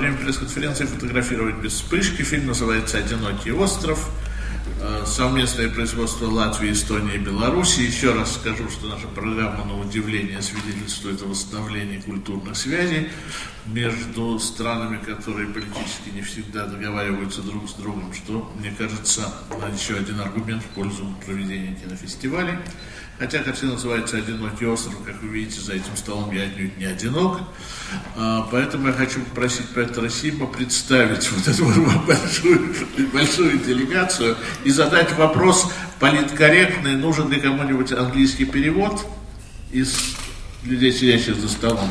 время пресс-конференции фотографировать без вспышки. Фильм называется «Одинокий остров». Э, совместное производство Латвии, Эстонии и Беларуси. Еще раз скажу, что наша программа на удивление свидетельствует о восстановлении культурных связей между странами, которые политически не всегда договариваются друг с другом, что, мне кажется, еще один аргумент в пользу проведения кинофестивалей. Хотя картина называется «Одинокий остров», как вы видите, за этим столом я отнюдь не одинок. А, поэтому я хочу попросить Петра Сима представить вот эту большую, большую делегацию и задать вопрос политкорректный, нужен ли кому-нибудь английский перевод из людей, сидящих за столом.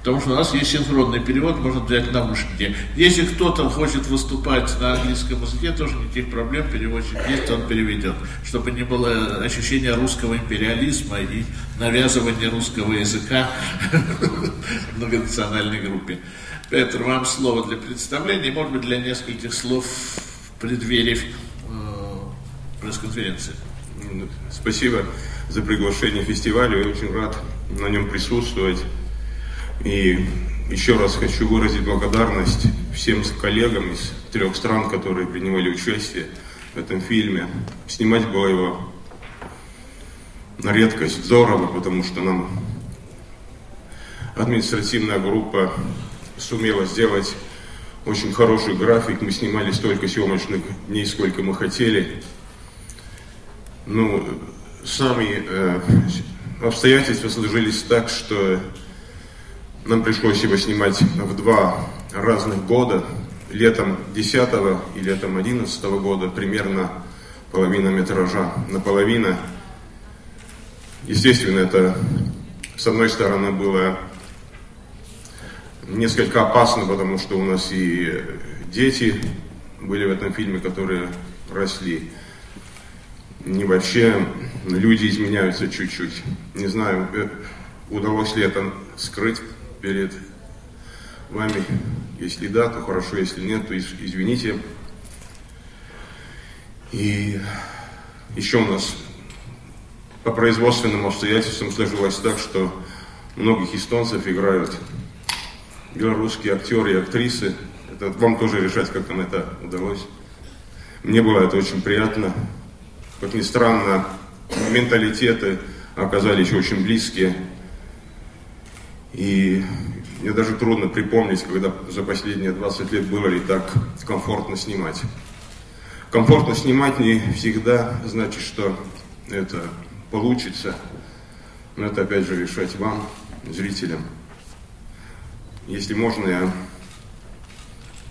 Потому что у нас есть синхронный перевод, можно взять наушники. Если кто-то хочет выступать на английском языке, тоже никаких проблем, переводчик есть, он переведет. Чтобы не было ощущения русского империализма и навязывания русского языка многонациональной группе. Петр, вам слово для представления, может быть, для нескольких слов в преддверии э, пресс-конференции. Спасибо за приглашение фестиваля, я очень рад на нем присутствовать. И еще раз хочу выразить благодарность всем коллегам из трех стран, которые принимали участие в этом фильме. Снимать было его на редкость здорово, потому что нам административная группа сумела сделать очень хороший график. Мы снимали столько съемочных дней, сколько мы хотели. Ну, сами э, обстоятельства сложились так, что нам пришлось его снимать в два разных года. Летом 10 и летом 11 года примерно половина метража. Наполовину. Естественно, это с одной стороны было несколько опасно, потому что у нас и дети были в этом фильме, которые росли. Не вообще люди изменяются чуть-чуть. Не знаю, э, удалось ли это скрыть перед вами. Если да, то хорошо, если нет, то извините. И еще у нас по производственным обстоятельствам сложилось так, что многих эстонцев играют белорусские актеры и актрисы. Это вам тоже решать, как нам это удалось. Мне было это очень приятно. Как ни странно, менталитеты оказались очень близкие. И мне даже трудно припомнить, когда за последние 20 лет было ли так комфортно снимать. Комфортно снимать не всегда значит, что это получится. Но это опять же решать вам, зрителям. Если можно, я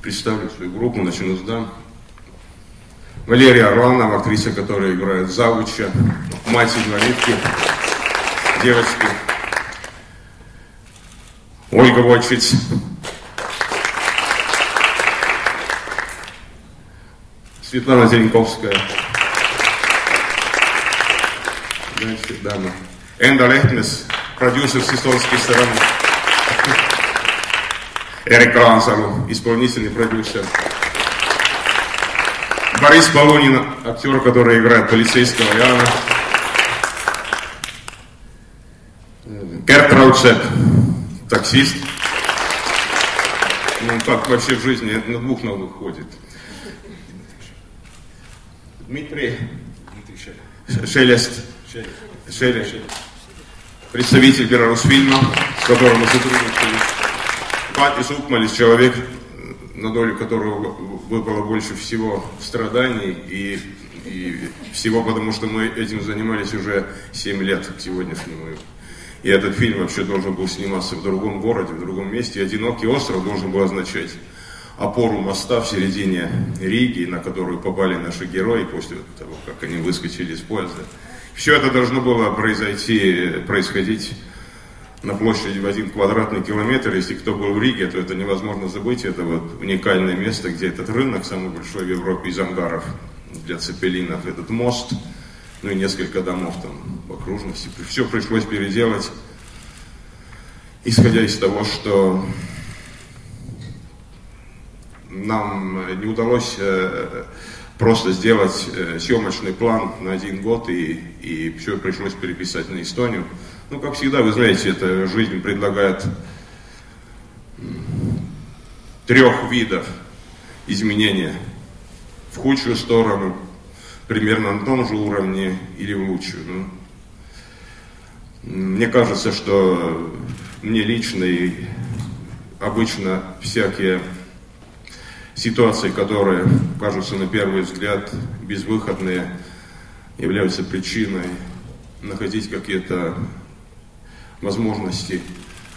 представлю свою группу, начну с дам. Валерия Орланова, актриса, которая играет Завуча, мать инвалидки, девочки. Ольга Вольфиц. Светлана Зеленковская. Дальше дама. Энда Лехтнес, продюсер с эстонской стороны. Эрик Рансалу, исполнительный продюсер. Борис Полунин, актер, который играет полицейского Иоанна. Керт Раучек, таксист. Ну, как вообще в жизни на двух ногах ходит. Дмитрий Шелест. Шелест. Представитель Беларусьфильма, с которым мы сотрудничали. Патис Укмалис, человек, на долю которого выпало больше всего страданий и, и всего, потому что мы этим занимались уже 7 лет к сегодняшнему и этот фильм вообще должен был сниматься в другом городе, в другом месте. «Одинокий остров» должен был означать опору моста в середине Риги, на которую попали наши герои после того, как они выскочили из поезда. Все это должно было произойти, происходить на площади в один квадратный километр. Если кто был в Риге, то это невозможно забыть. Это вот уникальное место, где этот рынок, самый большой в Европе из ангаров для цепелинов, этот мост – ну и несколько домов там в окружности. Все пришлось переделать, исходя из того, что нам не удалось э, просто сделать э, съемочный план на один год, и, и все пришлось переписать на Эстонию. Ну, как всегда, вы знаете, эта жизнь предлагает трех видов изменения в худшую сторону, примерно на том же уровне или в лучшую. Ну, мне кажется, что мне лично и обычно всякие ситуации, которые кажутся на первый взгляд безвыходные, являются причиной находить какие-то возможности,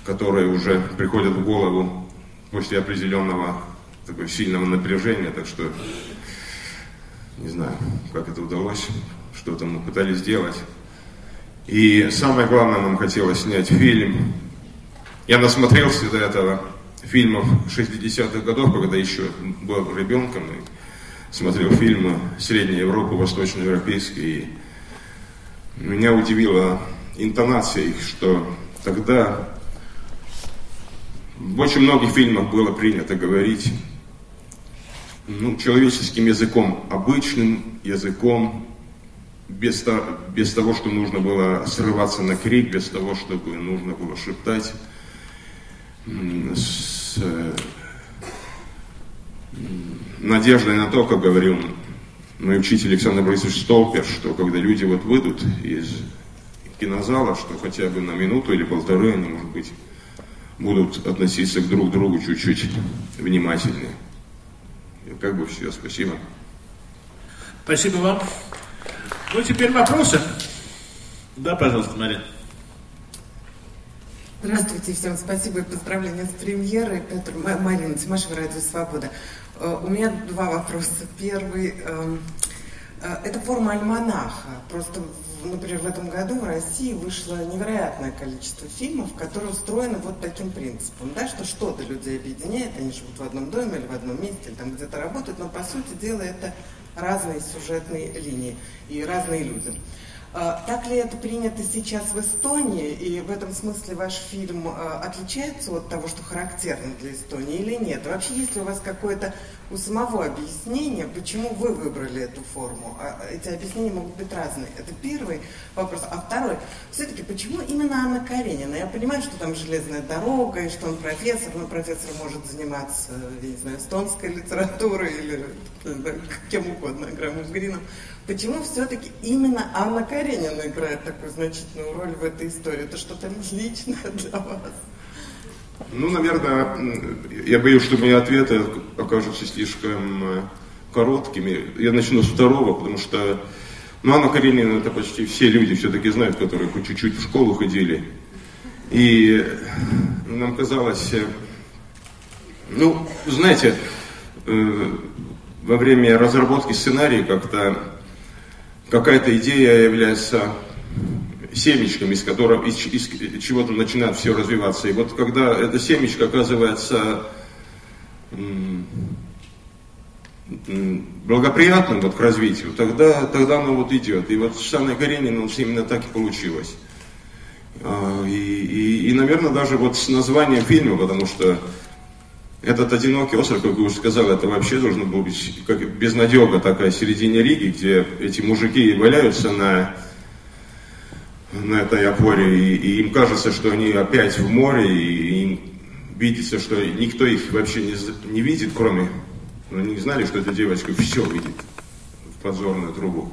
которые уже приходят в голову после определенного такого сильного напряжения, так что не знаю, как это удалось, что-то мы пытались сделать. И самое главное, нам хотелось снять фильм. Я насмотрелся до этого фильмов 60-х годов, когда еще был ребенком, и смотрел фильмы Средней Европы, Восточноевропейские. И меня удивила интонация их, что тогда в очень многих фильмах было принято говорить ну, человеческим языком, обычным языком, без, без того, что нужно было срываться на крик, без того, чтобы нужно было шептать, с надеждой на то, как говорил мой учитель Александр Борисович Столпер, что когда люди вот выйдут из кинозала, что хотя бы на минуту или полторы они, может быть, будут относиться к друг другу чуть-чуть внимательнее. И как бы все, спасибо. Спасибо вам. Ну, теперь вопросы. Да, пожалуйста, Марина. Здравствуйте, всем спасибо и поздравления с премьерой. Петр, Марина Тимашева, Радио Свобода. Э, у меня два вопроса. Первый, эм, э, это форма альманаха. Просто, например, в этом году в России вышло невероятное количество фильмов, которые устроены вот таким принципом, да, что что-то людей объединяет, они живут в одном доме или в одном месте, или там где-то работают, но по сути дела это разные сюжетные линии и разные люди. А, так ли это принято сейчас в Эстонии, и в этом смысле ваш фильм а, отличается от того, что характерно для Эстонии или нет? Вообще, есть ли у вас какое-то у самого объяснение, почему вы выбрали эту форму? А, эти объяснения могут быть разные. Это первый вопрос. А второй, все-таки, почему именно Анна Каренина? Я понимаю, что там железная дорога, и что он профессор, но профессор может заниматься, я не знаю, эстонской литературой или кем угодно, Грамом Грином. Почему все-таки именно Анна Каренина играет такую значительную роль в этой истории? Это что-то личное для вас? Ну, наверное, я боюсь, что мои ответы окажутся слишком э, короткими. Я начну с второго, потому что ну, Анна Каренина это почти все люди все-таки знают, которые хоть чуть-чуть в школу ходили. И нам казалось, э, ну, знаете, э, во время разработки сценария как-то какая-то идея является семечком, из которого, из, из чего-то начинает все развиваться. И вот когда это семечко оказывается благоприятным вот к развитию, тогда, тогда оно вот идет. И вот с Анной Карениной именно так и получилось. А, и, и, и, наверное, даже вот с названием фильма, потому что этот одинокий остров, как вы уже сказали, это вообще должно быть как безнадега такая в середине Риги, где эти мужики валяются на, на этой опоре, и, и им кажется, что они опять в море, и им видится, что никто их вообще не, не видит, кроме... Но они не знали, что эта девочка все видит в подзорную трубу.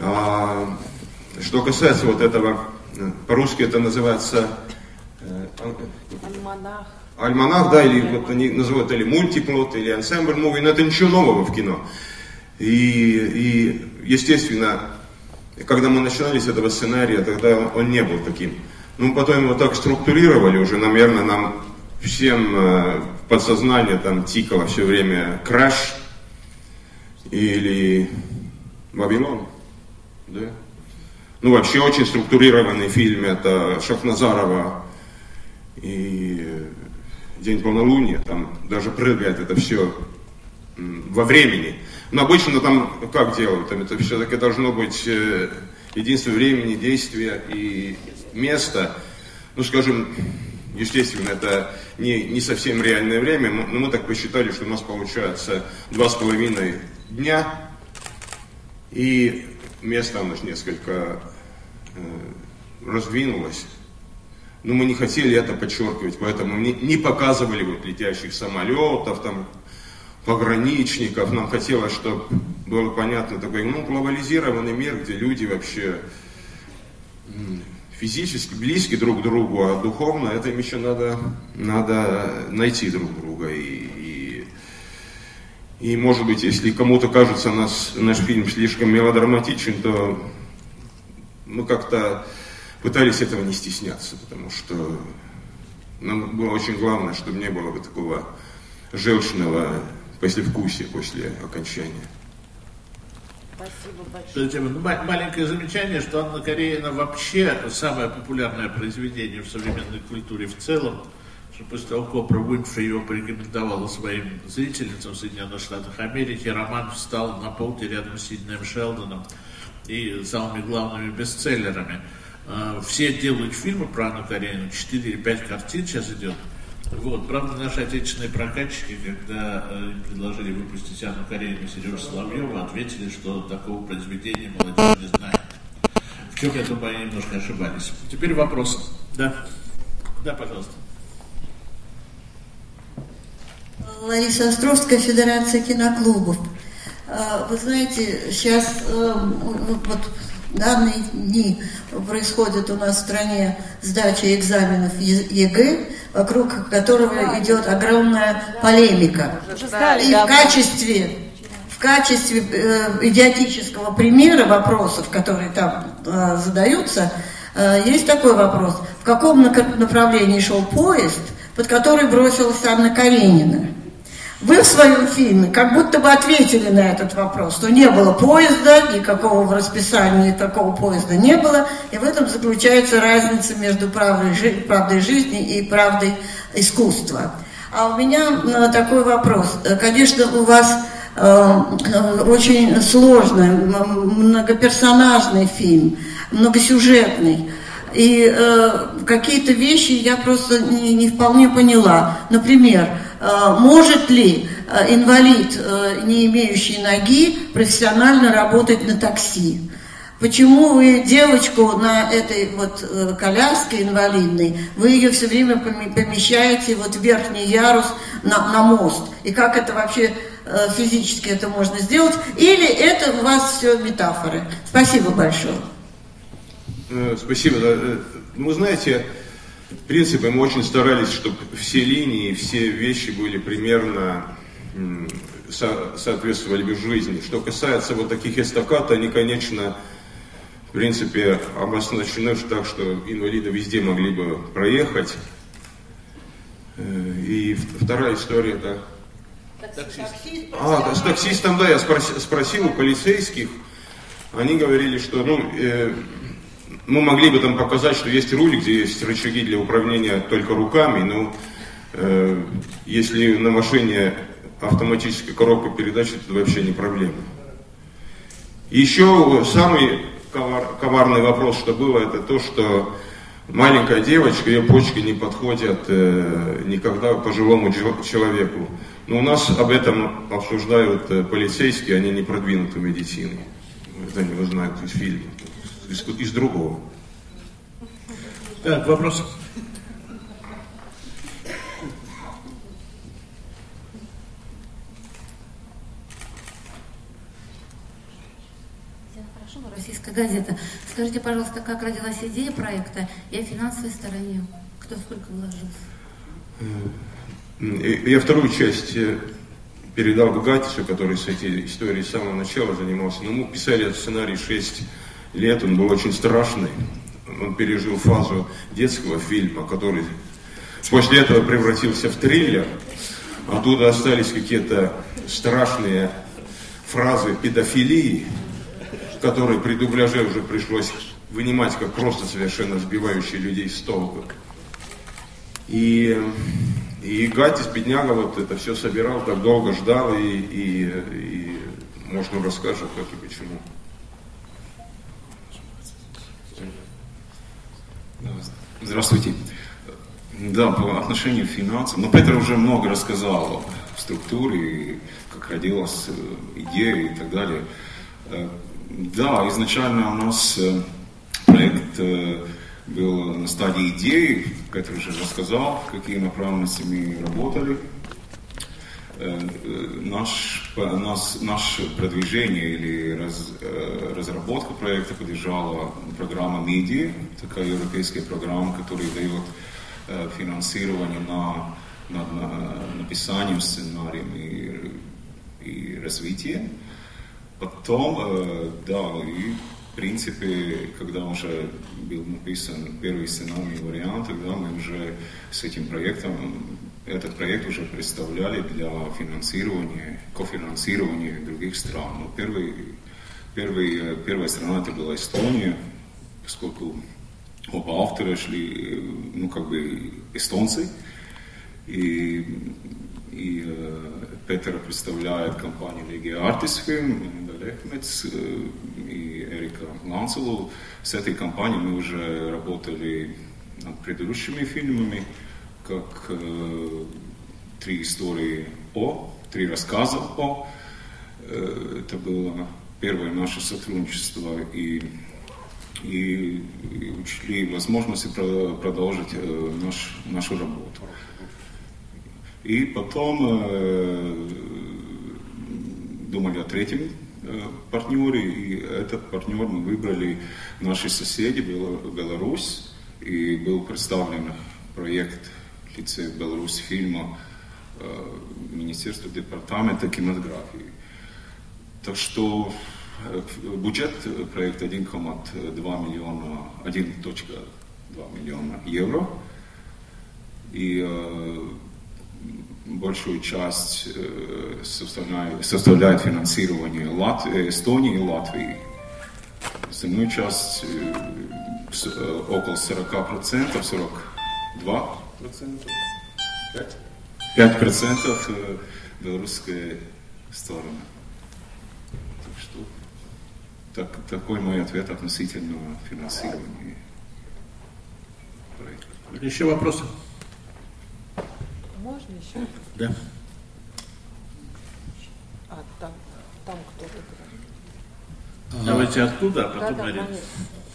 А, что касается вот этого, по-русски это называется... Э, Альманах альманах, да, или вот они называют или мультиплот, или ансамбль муви, но это ничего нового в кино. И, и естественно, когда мы начинали с этого сценария, тогда он не был таким. Ну, потом его так структурировали уже, наверное, нам всем э, в подсознание там тикало все время «Краш» или «Вавилон». Да? Ну, вообще очень структурированный фильм, это Шахназарова и день полнолуния, там даже прыгает это все во времени. Но обычно там как делают? Там это все-таки должно быть э, единство времени, действия и места. Ну, скажем, естественно, это не, не совсем реальное время, но мы так посчитали, что у нас получается два с половиной дня, и место у нас несколько э, раздвинулось. но мы не хотели это подчеркивать, поэтому не, не показывали вот летящих самолетов, там, пограничников. Нам хотелось, чтобы было понятно такой, ну, глобализированный мир, где люди вообще физически близки друг к другу, а духовно это им еще надо, надо найти друг друга. И, и, и может быть, если кому-то кажется нас, наш фильм слишком мелодраматичен, то мы как-то пытались этого не стесняться, потому что нам было очень главное, чтобы не было бы такого желчного послевкусия после окончания. Спасибо большое. Ну, маленькое замечание, что Анна Каренина вообще самое популярное произведение в современной культуре в целом, что после того, как Опра Уинфри его порекомендовала своим зрительницам в Соединенных Штатах Америки, роман встал на полке рядом с Сиднеем Шелдоном и самыми главными бестселлерами. А, все делают фильмы про Анну Каренину, 4 или 5 картин сейчас идет. Вот, правда, наши отечественные прокатчики, когда э, предложили выпустить Анну Каренину и Сережу Соловьева, ответили, что такого произведения молодежь не знает. В чем, я думаю, они немножко ошибались. Теперь вопрос. Да? Да, пожалуйста. Лариса Островская, Федерация киноклубов. А, вы знаете, сейчас эм, вот данные дни происходит у нас в стране сдача экзаменов ЕГЭ, вокруг которого идет огромная полемика. И в качестве, в качестве э, идиотического примера вопросов, которые там э, задаются, э, есть такой вопрос. В каком направлении шел поезд, под который бросилась Анна Каренина? Вы в своем фильме как будто бы ответили на этот вопрос, что не было поезда, никакого в расписании такого поезда не было, и в этом заключается разница между правдой, правдой жизни и правдой искусства. А у меня э, такой вопрос. Конечно, у вас э, очень сложный, многоперсонажный фильм, многосюжетный. И э, какие-то вещи я просто не, не вполне поняла. Например, Э, может ли э, инвалид, э, не имеющий ноги, профессионально работать на такси? Почему вы девочку на этой вот коляске инвалидной, вы ее все время помещаете вот в верхний ярус на, на мост? И как это вообще физически это можно сделать? Или это у вас все метафоры? Спасибо большое. Спасибо. Вы знаете, в принципе, мы очень старались, чтобы все линии, все вещи были примерно со соответствовали бы жизни. Что касается вот таких эстакад, они, конечно, в принципе, обозначены так, что инвалиды везде могли бы проехать. Э, и вторая история, да. Таксист. А, да, с таксистом, да, я спросил, спросил у полицейских, они говорили, что, ну, э, мы могли бы там показать, что есть руль, где есть рычаги для управления только руками, но э, если на машине автоматическая коробка передач, это вообще не проблема. Еще самый ковар, коварный вопрос, что было, это то, что маленькая девочка, ее почки не подходят э, никогда пожилому человеку. Но у нас об этом обсуждают э, полицейские, они не продвинуты медициной. Это они узнают из фильма из, из другого. Так, вопрос. Российская газета. Скажите, пожалуйста, как родилась идея проекта и о финансовой стороне? Кто сколько вложился? Э, я вторую часть э, передал Гатису, который с этой историей с самого начала занимался. Но мы писали этот сценарий 6 лет, он был очень страшный. Он пережил фазу детского фильма, который после этого превратился в триллер. Оттуда остались какие-то страшные фразы педофилии, которые при дубляже уже пришлось вынимать как просто совершенно сбивающие людей с толку. И, и Гатис, бедняга, вот это все собирал, так долго ждал, и, и, и может, он расскажет, как и почему. Здравствуйте. Да, по отношению к финансам. Ну, Петр уже много рассказал о структуре, как родилась э, идея и так далее. Э, да, изначально у нас э, проект был на стадии идеи, Петр уже рассказал, какие направленности мы работали. Э, наш, нас, наше продвижение или раз, э, разработка проекта поддержала программа МИДИ, такая европейская программа, которая дает э, финансирование на, на, на написание сценария и, и развитие. Потом, да, и в принципе, когда уже был написан первый сценарный вариант, тогда мы уже с этим проектом этот проект уже представляли для финансирования, кофинансирования других стран. Ну, первый, первый, первая страна это была Эстония, поскольку оба автора шли, ну, как бы эстонцы. И, и э, Петер представляет компанию Artis Film, Лехмец э, и Эрика Ланцелу. С этой компанией мы уже работали над предыдущими фильмами как э, три истории о, три рассказа о. Э, это было первое наше сотрудничество и, и, и учли возможности продолжить э, наш, нашу работу. И потом э, думали о третьем э, партнере, и этот партнер мы выбрали наши соседи, Беларусь, и был представлен проект лице Беларусь фильма э, Министерства департамента кинематографии. Так что э, бюджет проекта 1,2 миллиона, 1,2 миллиона евро. И э, большую часть э, составляет, составляет финансирование Лат... Эстонии и Латвии. Остальную часть э, э, около 40%, 42 процентов. 5? 5 процентов э, белорусская сторона. Так что так, такой мой ответ относительно финансирования проекта. Еще вопросы? Можно еще? Да. А, там, там кто-то говорит. Давайте оттуда, а потом да, да,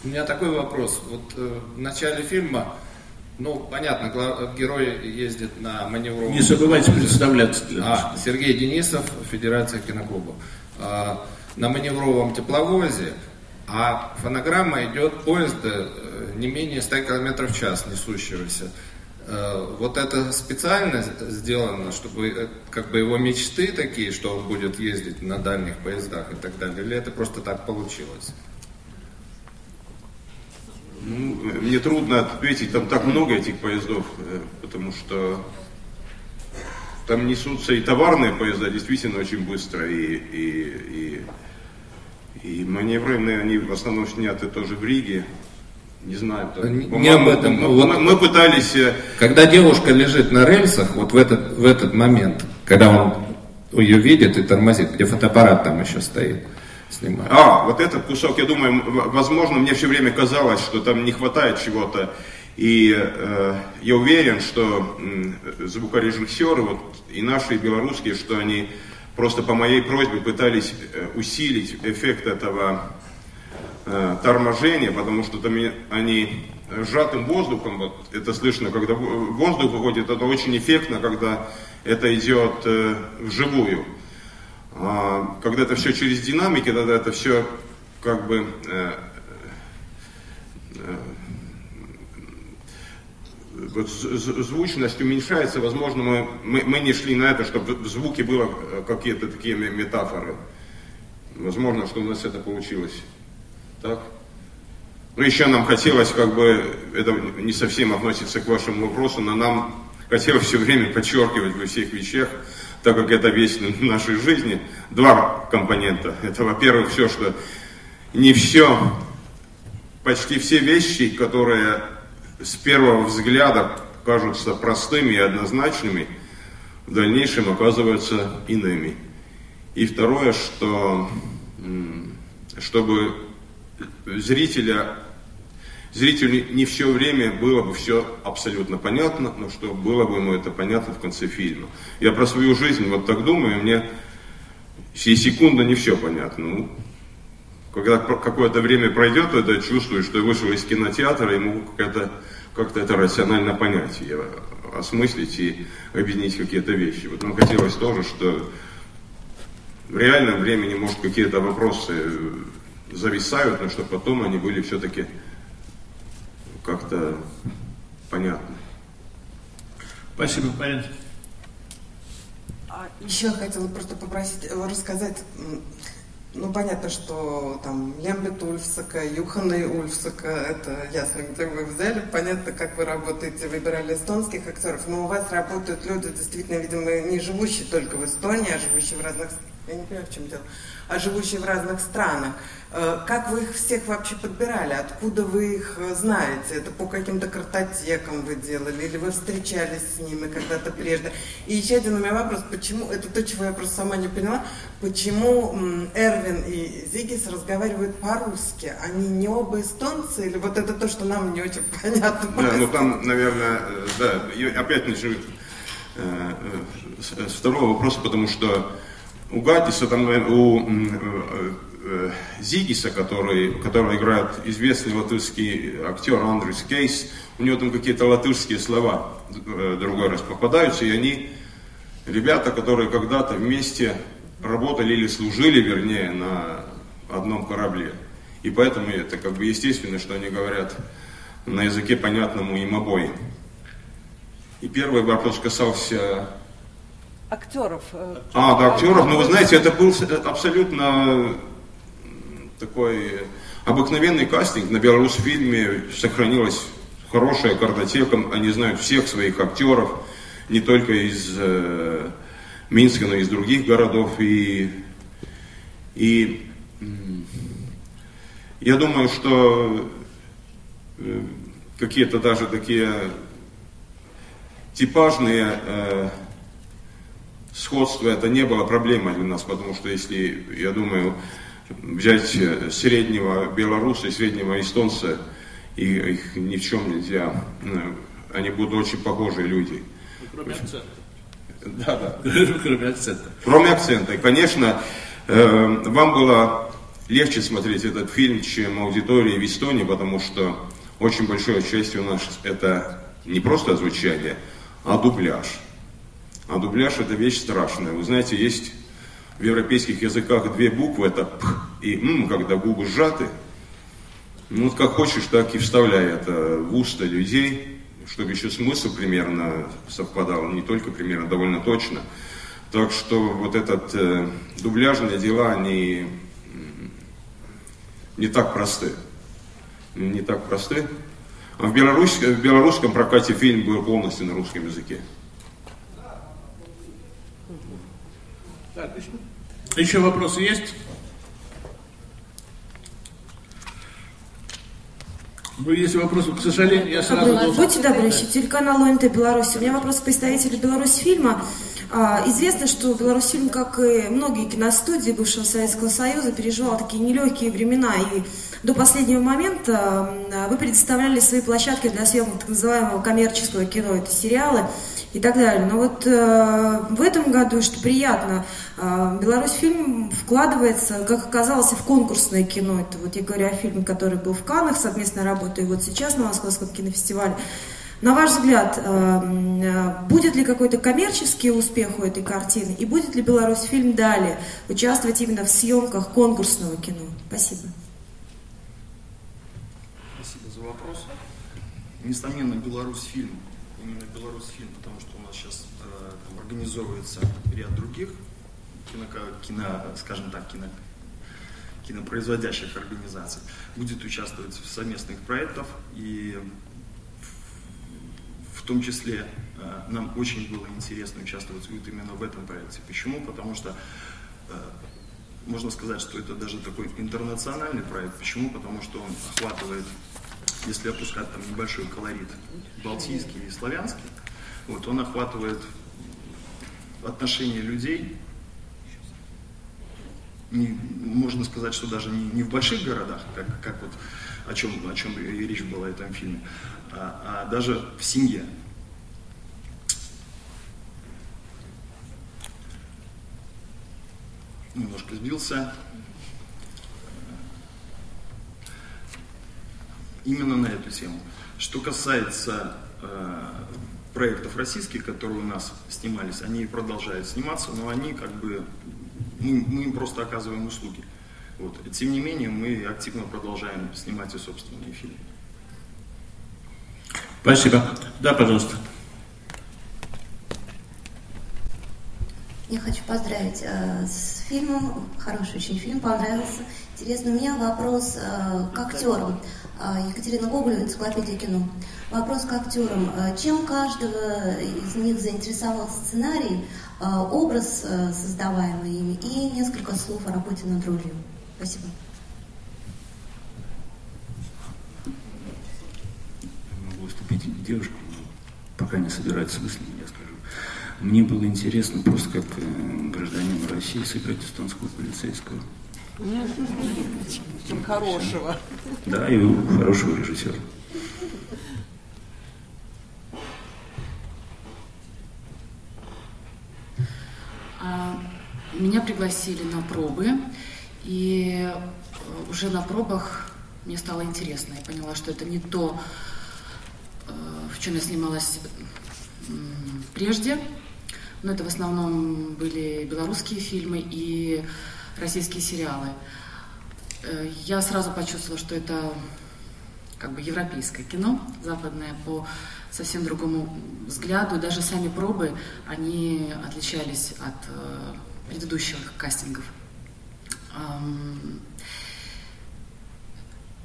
У меня такой вопрос. Вот э, в начале фильма ну, понятно, герой ездит на маневровом... Не забывайте представляться. А, Сергей Денисов, Федерация киноклубов. А, на маневровом тепловозе, а фонограмма идет поезда э, не менее 100 км в час несущегося. Э, вот это специально сделано, чтобы э, как бы его мечты такие, что он будет ездить на дальних поездах и так далее, или это просто так получилось? Ну, мне трудно ответить, там так много этих поездов, э, потому что там несутся и товарные поезда действительно очень быстро, и, и, и, и маневренные, они в основном сняты тоже в Риге. Не знаю, там, не, не об этом. Мы, вот, мы пытались... Э, когда девушка лежит на рельсах, вот в этот, в этот момент, когда он ее видит и тормозит, где фотоаппарат там еще стоит, снимают. А, вот этот кусок, я думаю, возможно, мне все время казалось, что там не хватает чего-то. И э, я уверен, что э, звукорежиссеры, вот и наши, и белорусские, что они просто по моей просьбе пытались э, усилить эффект этого э, торможения, потому что там они сжатым воздухом, вот это слышно, когда воздух выходит, это очень эффектно, когда это идет э, вживую. А, когда это все через динамики, тогда это все как бы э, э, вот звучность уменьшается, возможно, мы, мы, мы не шли на это, чтобы в звуке было э, какие-то такие метафоры. Возможно, что у нас это получилось. Так? Ну, еще нам хотелось, как бы, это не совсем относится к вашему вопросу, но нам хотелось все время подчеркивать во всех вещах, так как это весь нашей жизни, два компонента. Это, во-первых, все, что не все, почти все вещи, которые с первого взгляда кажутся простыми и однозначными, в дальнейшем оказываются иными. И второе, что чтобы зрителя зрителю не все время было бы все абсолютно понятно, но что было бы ему это понятно в конце фильма. Я про свою жизнь вот так думаю, мне сей секунда не все понятно. Ну, когда какое-то время пройдет, то это чувствуешь, что вышел из кинотеатра, ему как-то как это рационально понять, и осмыслить и объединить какие-то вещи. Вот нам хотелось тоже, что в реальном времени, может, какие-то вопросы зависают, но чтобы потом они были все-таки как-то понятны. Спасибо, Марина. А еще я хотела просто попросить э, рассказать, ну понятно, что там Лембет Ульфсака, Юхана Ульфсака, это ясно, где вы взяли, понятно, как вы работаете, выбирали эстонских актеров, но у вас работают люди, действительно, видимо, не живущие только в Эстонии, а живущие в разных я не понимаю, в чем дело, а живущие в разных странах. Э, как вы их всех вообще подбирали? Откуда вы их э, знаете? Это по каким-то картотекам вы делали? Или вы встречались с ними когда-то прежде? И еще один у меня вопрос. Почему, это то, чего я просто сама не поняла, почему Эрвин и Зигис разговаривают по-русски? Они не оба эстонцы? Или вот это то, что нам не очень понятно? Да, ну там, наверное, э, да, опять начну с второго вопроса, потому что у Гатиса, там, э, у э, э, Зигиса, который, которого играет известный латышский актер Андрюс Кейс, у него там какие-то латышские слова другой раз попадаются, и они ребята, которые когда-то вместе работали или служили, вернее, на одном корабле. И поэтому это как бы естественно, что они говорят на языке понятному им обоим. И первый вопрос касался актеров. Э, а, да, актеров. Ну, вы знаете, это был абсолютно такой обыкновенный кастинг. На фильме сохранилась хорошая картотека. Они знают всех своих актеров, не только из э, Минска, но и из других городов. И, и я думаю, что э, какие-то даже такие типажные э, сходство это не было проблемой для нас, потому что если, я думаю, взять э, среднего белоруса и среднего эстонца, и их ни в чем нельзя, э, они будут очень похожие люди. Кроме акцента. Да, да. Кроме акцента. Кроме акцента. И, конечно, э, вам было легче смотреть этот фильм, чем аудитории в Эстонии, потому что очень большое частью у нас это не просто звучание, а дубляж. А дубляж это вещь страшная. Вы знаете, есть в европейских языках две буквы, это п и м, когда губы сжаты. Ну вот как хочешь, так и вставляй это в уста людей, чтобы еще смысл примерно совпадал, не только примерно, довольно точно. Так что вот этот э, дубляжные дела, они не так просты. Не так просты. А в, Беларусь, в белорусском прокате фильм был полностью на русском языке. Отлично. Еще вопросы есть? Ну, если вопросы, к сожалению, я сразу должен... Будьте добры, еще телеканал ОНТ Беларусь. У меня вопрос к представителю Беларусь фильма. А, известно, что Беларусьфильм, как и многие киностудии бывшего Советского Союза, переживал такие нелегкие времена. И до последнего момента вы предоставляли свои площадки для съемок так называемого коммерческого кино, это сериалы и так далее. Но вот э, в этом году, что приятно, э, Беларусь фильм вкладывается, как оказалось, в конкурсное кино. Это вот я говорю о фильме, который был в Каннах, совместная работа, и вот сейчас на Московском кинофестивале. На ваш взгляд, э, э, будет ли какой-то коммерческий успех у этой картины? И будет ли Беларусь фильм далее участвовать именно в съемках конкурсного кино? Спасибо. Спасибо за вопрос. Несомненно, Беларусь фильм, именно Беларусь фильм, потому что у нас сейчас э, там, организовывается ряд других кино, кино, скажем так, кино, кинопроизводящих организаций, будет участвовать в совместных проектах и в том числе э, нам очень было интересно участвовать вот именно в этом проекте. Почему? Потому что э, можно сказать, что это даже такой интернациональный проект. Почему? Потому что он охватывает, если опускать там небольшой колорит, балтийский и славянский, вот, он охватывает отношения людей, не, можно сказать, что даже не, не в больших городах, как, как вот о чем, о чем речь была в этом фильме, а, а даже в семье. Немножко сбился. Именно на эту тему. Что касается э, проектов российских, которые у нас снимались, они продолжают сниматься, но они как бы, мы, мы им просто оказываем услуги. Вот. Тем не менее, мы активно продолжаем снимать и собственные фильмы. Спасибо. Да, пожалуйста. Я хочу поздравить э, с фильмом. Хороший очень фильм, понравился. Интересно, у меня вопрос э, к актерам. Э, Екатерина Гоголева, энциклопедия кино. Вопрос к актерам. Э, чем каждого из них заинтересовал сценарий, э, образ э, создаваемый ими и несколько слов о работе над ролью? Спасибо. могу уступить девушку, но пока не собираюсь с мыслями, я скажу. Мне было интересно просто как э, гражданину России сыграть эстонского полицейского. Чем хорошего. Да, и хорошего режиссера. А, Меня пригласили на пробы, и э, уже на пробах мне стало интересно. Я поняла, что это не то, э, в чем я снималась прежде. Но это в основном были белорусские фильмы и российские сериалы. Э, Я сразу почувствовала, что это как бы европейское кино, западное, по совсем другому взгляду. Даже сами пробы, они отличались от э, предыдущих кастингов.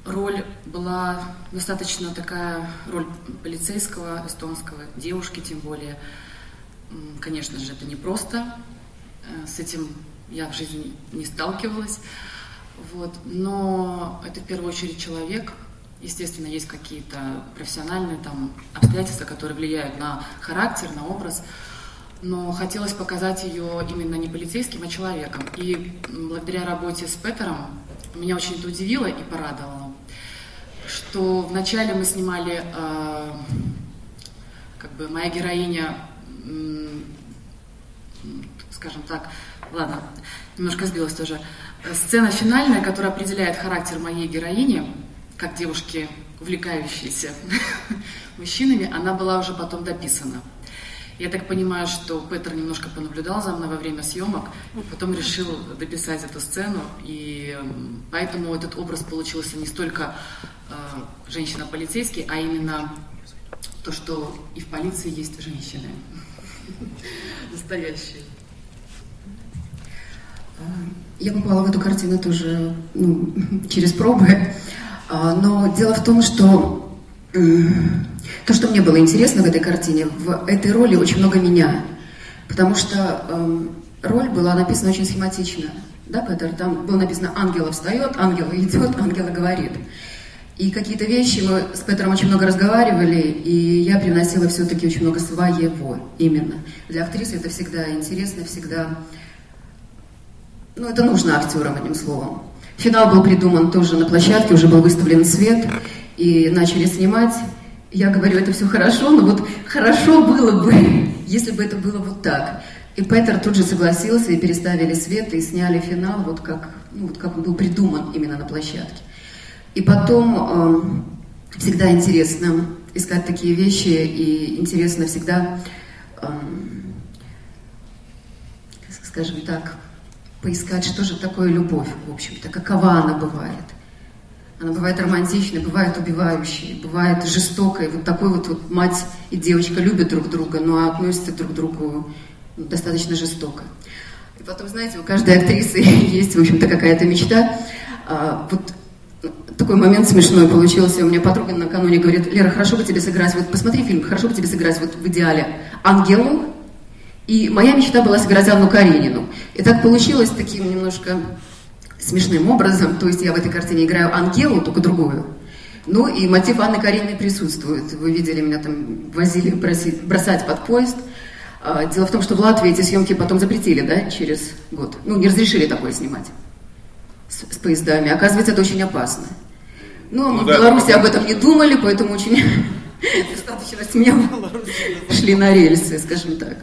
Роль была достаточно такая, роль полицейского, эстонского, девушки тем более. Конечно же, это непросто. Э, С этим я в жизни не сталкивалась. Вот. Но это в первую очередь человек. Естественно, есть какие-то профессиональные там, обстоятельства, которые влияют на характер, на образ. Но хотелось показать ее именно не полицейским, а человеком. И благодаря работе с Петером меня очень это удивило и порадовало, что вначале мы снимали, э, как бы моя героиня, скажем так, ладно, немножко сбилась тоже. Сцена финальная, которая определяет характер моей героини, как девушки, увлекающейся мужчинами, она была уже потом дописана. Я так понимаю, что Петр немножко понаблюдал за мной во время съемок, потом решил дописать эту сцену, и поэтому этот образ получился не столько э, женщина-полицейский, а именно то, что и в полиции есть женщины. Настоящие. Я попала в эту картину тоже ну, через пробы. А, Но дело в том, что то, что мне было интересно в этой картине, в этой роли очень много меня. Потому что эм, роль была написана очень схематично. Да, Петр? Там было написано «Ангела встает, ангела идет, ангела говорит». И какие-то вещи мы с Петром очень много разговаривали, и я приносила все-таки очень много своего именно. Для актрисы это всегда интересно, всегда ну, это нужно актерам, одним словом. Финал был придуман тоже на площадке, уже был выставлен свет, и начали снимать. Я говорю, это все хорошо, но вот хорошо было бы, если бы это было вот так. И Петер тут же согласился, и переставили свет, и сняли финал, вот как, ну, вот как он был придуман именно на площадке. И потом э, всегда интересно искать такие вещи, и интересно всегда, э, скажем так, поискать, что же такое любовь, в общем-то, какова она бывает. Она бывает романтичной, бывает убивающей, бывает жестокой. Вот такой вот, вот мать и девочка любят друг друга, но относятся друг к другу ну, достаточно жестоко. И потом, знаете, у каждой актрисы есть, в общем-то, какая-то мечта. А, вот такой момент смешной получился. У меня подруга накануне говорит, Лера, хорошо бы тебе сыграть, вот посмотри фильм, хорошо бы тебе сыграть вот в идеале Ангелу, и моя мечта была сыграть Анну Каренину. И так получилось таким немножко смешным образом. То есть я в этой картине играю Ангелу, только другую. Ну и мотив Анны Карениной присутствует. Вы видели, меня там возили бросить, бросать под поезд. А, Дело в том, что в Латвии эти съемки потом запретили, да, через год. Ну, не разрешили такое снимать с, с поездами. Оказывается, это очень опасно. Ну, а мы Ну в да, Беларуси это об этом не думали, поэтому очень достаточно смело шли на рельсы, скажем так.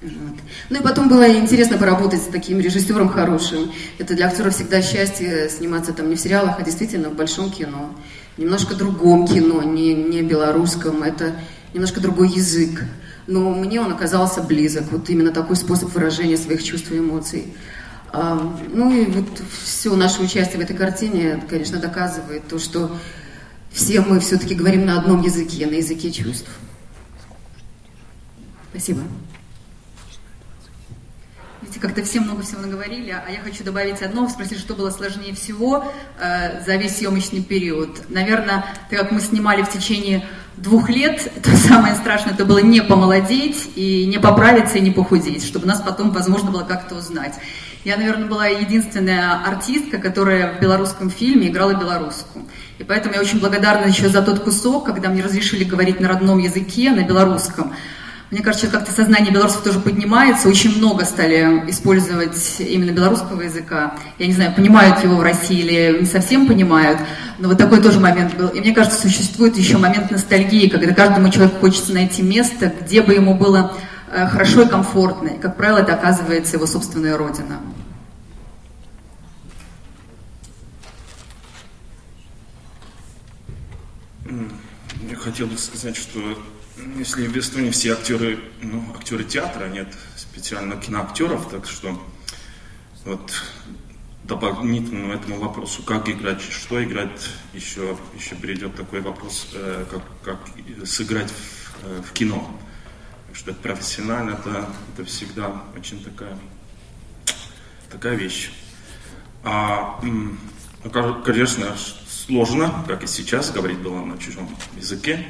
Вот. Ну и потом было интересно поработать с таким режиссером хорошим. Это для актера всегда счастье сниматься там не в сериалах, а действительно в большом кино. Немножко другом кино, не, не белорусском. Это немножко другой язык. Но мне он оказался близок. Вот именно такой способ выражения своих чувств и эмоций. А, ну и вот все наше участие в этой картине, конечно, доказывает то, что все мы все-таки говорим на одном языке, на языке чувств. Спасибо. Видите, как-то все много всего наговорили, а я хочу добавить одно, спросить, что было сложнее всего э, за весь съемочный период. Наверное, так как мы снимали в течение двух лет, то самое страшное это было не помолодеть и не поправиться и не похудеть, чтобы нас потом возможно было как-то узнать. Я, наверное, была единственная артистка, которая в белорусском фильме играла белорусскую. И поэтому я очень благодарна еще за тот кусок, когда мне разрешили говорить на родном языке, на белорусском. Мне кажется, как-то сознание белорусов тоже поднимается. Очень много стали использовать именно белорусского языка. Я не знаю, понимают его в России или не совсем понимают, но вот такой тоже момент был. И мне кажется, существует еще момент ностальгии, когда каждому человеку хочется найти место, где бы ему было э, хорошо и комфортно. И, как правило, это оказывается его собственная родина. Я хотел бы сказать, что если в Эстонии все актеры, ну, актеры театра, нет специально киноактеров, так что вот дополнительно этому вопросу, как играть, что играть, еще, еще придет такой вопрос, э, как, как сыграть в, э, в кино. Потому что профессионально это, это всегда очень такая, такая вещь. А, ну, конечно, сложно, как и сейчас, говорить было на чужом языке,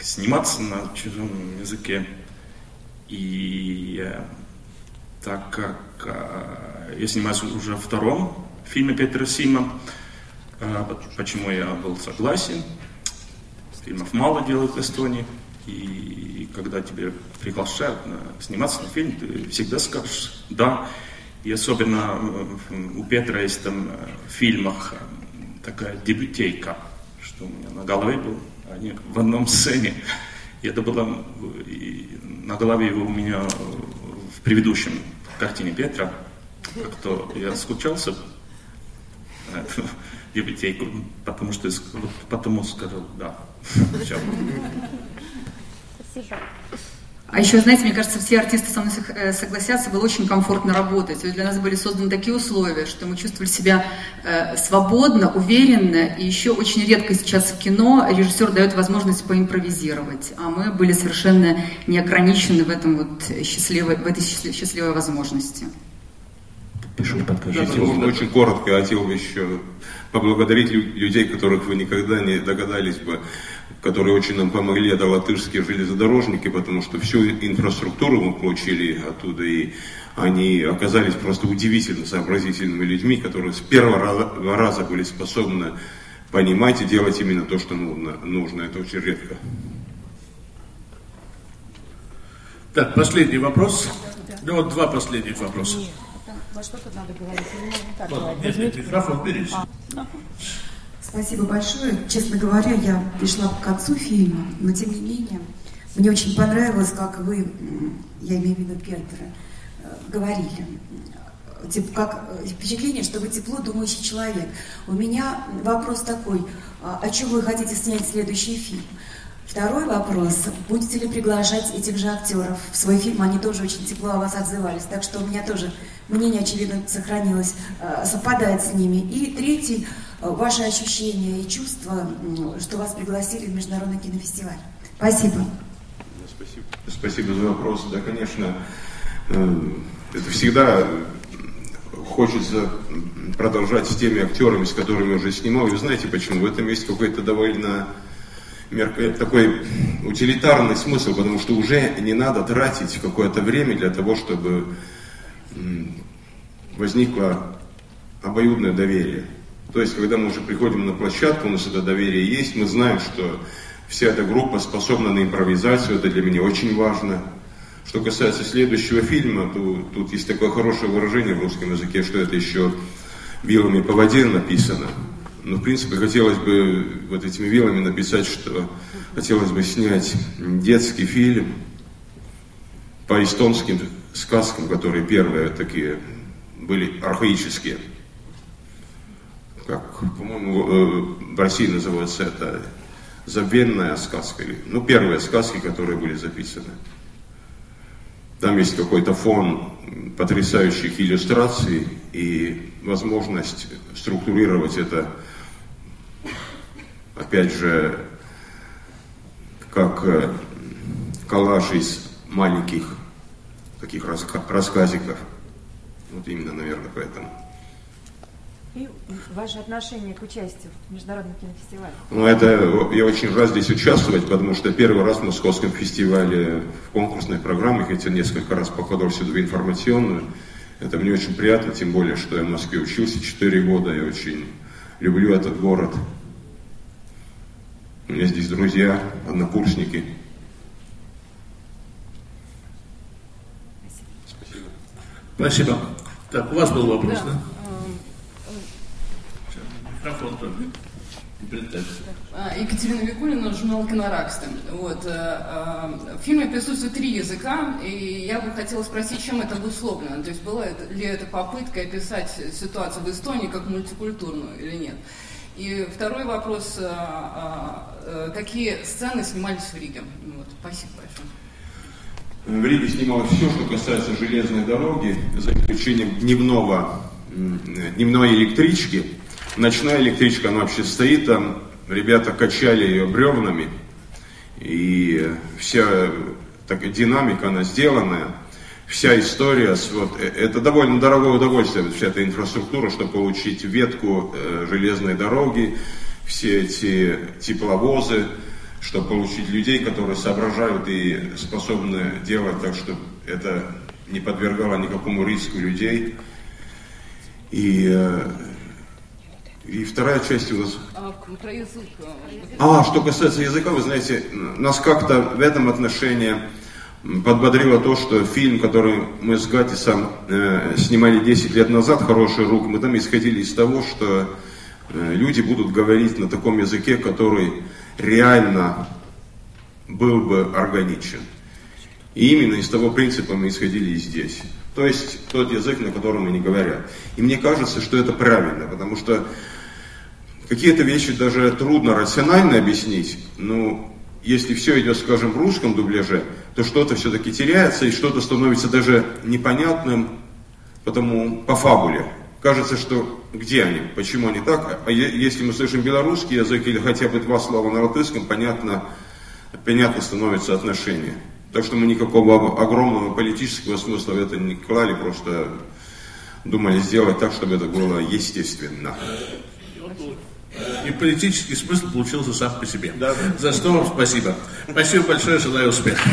сниматься на чужом языке. И э, так как э, я снимаюсь уже во втором фильме Петра Сима, э, почему я был согласен, фильмов мало делают в Эстонии, и когда тебе приглашают сниматься на фильм, ты всегда скажешь «да». И особенно у Петра есть там в фильмах такая дебютейка, что у меня на голове был, они в одном сцене. И это было и на голове его у меня в предыдущем картине Петра. Как-то я скучался дебютейку, потому что потому сказал да. Спасибо. А еще, знаете, мне кажется, все артисты со мной э, согласятся, было очень комфортно работать. Ведь для нас были созданы такие условия, что мы чувствовали себя э, свободно, уверенно. И еще очень редко сейчас в кино режиссер дает возможность поимпровизировать. А мы были совершенно не ограничены в, этом вот счастливой, в этой счастливой возможности. Пишите, подкажите. Очень коротко хотел еще поблагодарить людей, которых вы никогда не догадались бы которые очень нам помогли, это латышские железнодорожники, потому что всю инфраструктуру мы получили оттуда, и они оказались просто удивительно сообразительными людьми, которые с первого раза были способны понимать и делать именно то, что нужно. нужно. Это очень редко. Так, последний вопрос. Ну вот два последних вопроса. Нет, во что-то надо говорить. Не так вот, Нет, нет, микрофон берите. А, Спасибо большое. Честно говоря, я пришла к концу фильма, но тем не менее, мне очень понравилось, как вы, я имею в виду Петра, э, говорили. Типа, как э, впечатление, что вы тепло думающий человек. У меня вопрос такой, а, о чем вы хотите снять следующий фильм? Второй вопрос. Будете ли приглашать этих же актеров в свой фильм? Они тоже очень тепло о вас отзывались. Так что у меня тоже мнение, очевидно, сохранилось, э, совпадает с ними. И третий ваши ощущения и чувства, что вас пригласили в Международный кинофестиваль. Спасибо. Спасибо, спасибо за вопрос. Да, конечно, э, это всегда хочется продолжать с теми актерами, с которыми уже снимал. И вы знаете почему? В этом есть какой-то довольно такой утилитарный смысл, потому что уже не надо тратить какое-то время для того, чтобы возникло обоюдное доверие. То есть, когда мы уже приходим на площадку, у нас это доверие есть, мы знаем, что вся эта группа способна на импровизацию, это для меня очень важно. Что касается следующего фильма, то тут есть такое хорошее выражение в русском языке, что это еще вилами по воде написано. Но, в принципе, хотелось бы вот этими вилами написать, что хотелось бы снять детский фильм, по эстонским сказкам, которые первые такие были архаические. Как, по-моему, э, в России называется это забвенная сказка. Ну, первые сказки, которые были записаны. Там есть какой-то фон потрясающих иллюстраций и возможность структурировать это, опять же, как э, коллаж из маленьких таких рассказиков. Вот именно, наверное, поэтому. И ваше отношение к участию в международном кинофестивале? Ну, это, я очень рад здесь участвовать, потому что первый раз в Московском фестивале в конкурсной программе, хотя несколько раз походил сюда в информационную. Это мне очень приятно, тем более, что я в Москве учился 4 года, я очень люблю этот город. У меня здесь друзья, однокурсники. Спасибо. Спасибо. Так, у вас был вопрос, да? да? Микрофон только. А, Екатерина Викулина, журнал «Кинораксты». Вот. Э, э, в фильме присутствует три языка, и я бы хотела спросить, чем это обусловлено? То есть была ли это попытка описать ситуацию в Эстонии как мультикультурную или нет? И второй вопрос, э, какие сцены снимались в Риге? Вот. Спасибо большое. В Риге снималось все, что касается железной дороги, за исключением дневного, дневной электрички – Ночная электричка, она вообще стоит там, ребята качали ее бревнами, и вся так, динамика, она сделанная, вся история, вот, э, это довольно дорогое удовольствие, вся эта инфраструктура, чтобы получить ветку э, железной дороги, все эти тепловозы, чтобы получить людей, которые соображают и способны делать так, чтобы это не подвергало никакому риску людей. И э, и вторая часть у нас... А, про язык. А, что касается языка, вы знаете, нас как-то в этом отношении подбодрило то, что фильм, который мы с Гатисом э, снимали 10 лет назад, «Хороший рук», мы там исходили из того, что э, люди будут говорить на таком языке, который реально был бы органичен. И именно из того принципа мы исходили и здесь. То есть тот язык, на котором они говорят. И мне кажется, что это правильно, потому что Какие-то вещи даже трудно рационально объяснить, но если все идет, скажем, в русском дубляже, то что-то все-таки теряется и что-то становится даже непонятным, потому по фабуле. Кажется, что где они, почему они так, а если мы слышим белорусский язык или хотя бы два слова на латышском, понятно, понятно становится отношение. Так что мы никакого огромного политического смысла в это не клали, просто думали сделать так, чтобы это было естественно и политический смысл получился сам по себе. Да, да. За что вам спасибо. Спасибо большое, желаю успеха.